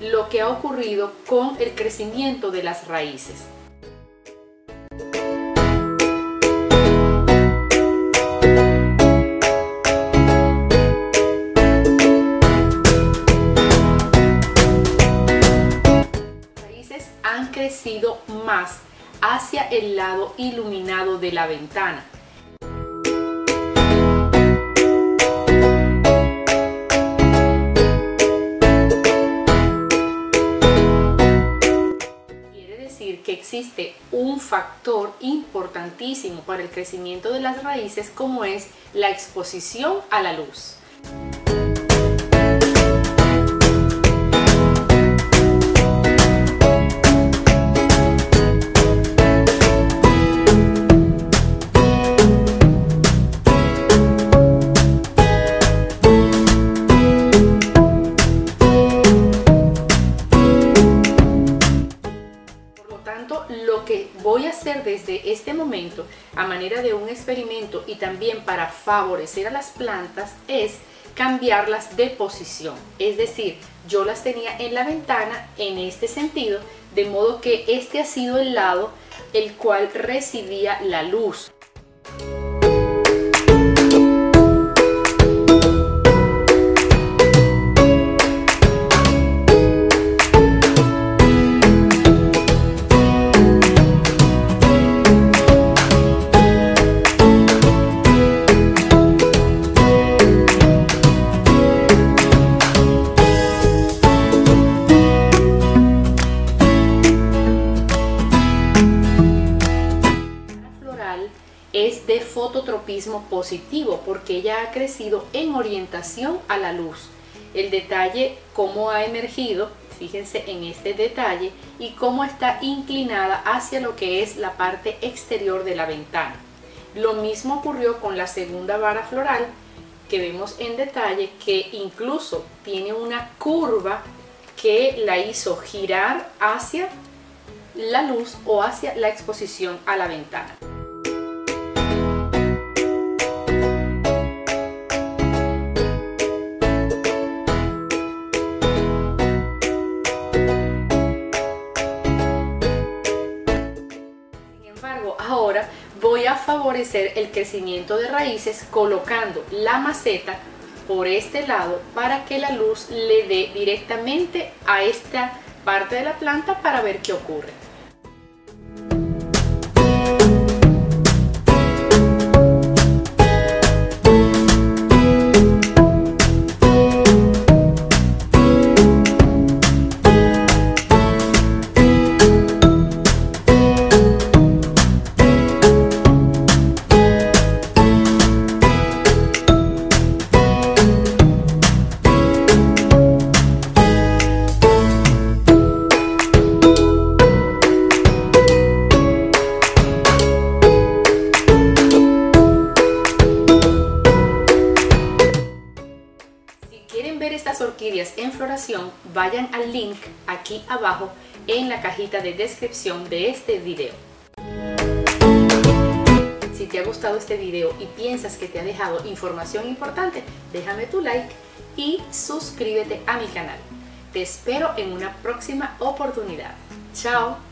lo que ha ocurrido con el crecimiento de las raíces. Las raíces han crecido más hacia el lado iluminado de la ventana. Existe un factor importantísimo para el crecimiento de las raíces como es la exposición a la luz. Voy a hacer desde este momento, a manera de un experimento y también para favorecer a las plantas, es cambiarlas de posición. Es decir, yo las tenía en la ventana en este sentido, de modo que este ha sido el lado el cual recibía la luz. Es de fototropismo positivo porque ella ha crecido en orientación a la luz. El detalle, cómo ha emergido, fíjense en este detalle, y cómo está inclinada hacia lo que es la parte exterior de la ventana. Lo mismo ocurrió con la segunda vara floral, que vemos en detalle que incluso tiene una curva que la hizo girar hacia la luz o hacia la exposición a la ventana. Ahora voy a favorecer el crecimiento de raíces colocando la maceta por este lado para que la luz le dé directamente a esta parte de la planta para ver qué ocurre. En floración, vayan al link aquí abajo en la cajita de descripción de este video. Si te ha gustado este video y piensas que te ha dejado información importante, déjame tu like y suscríbete a mi canal. Te espero en una próxima oportunidad. Chao.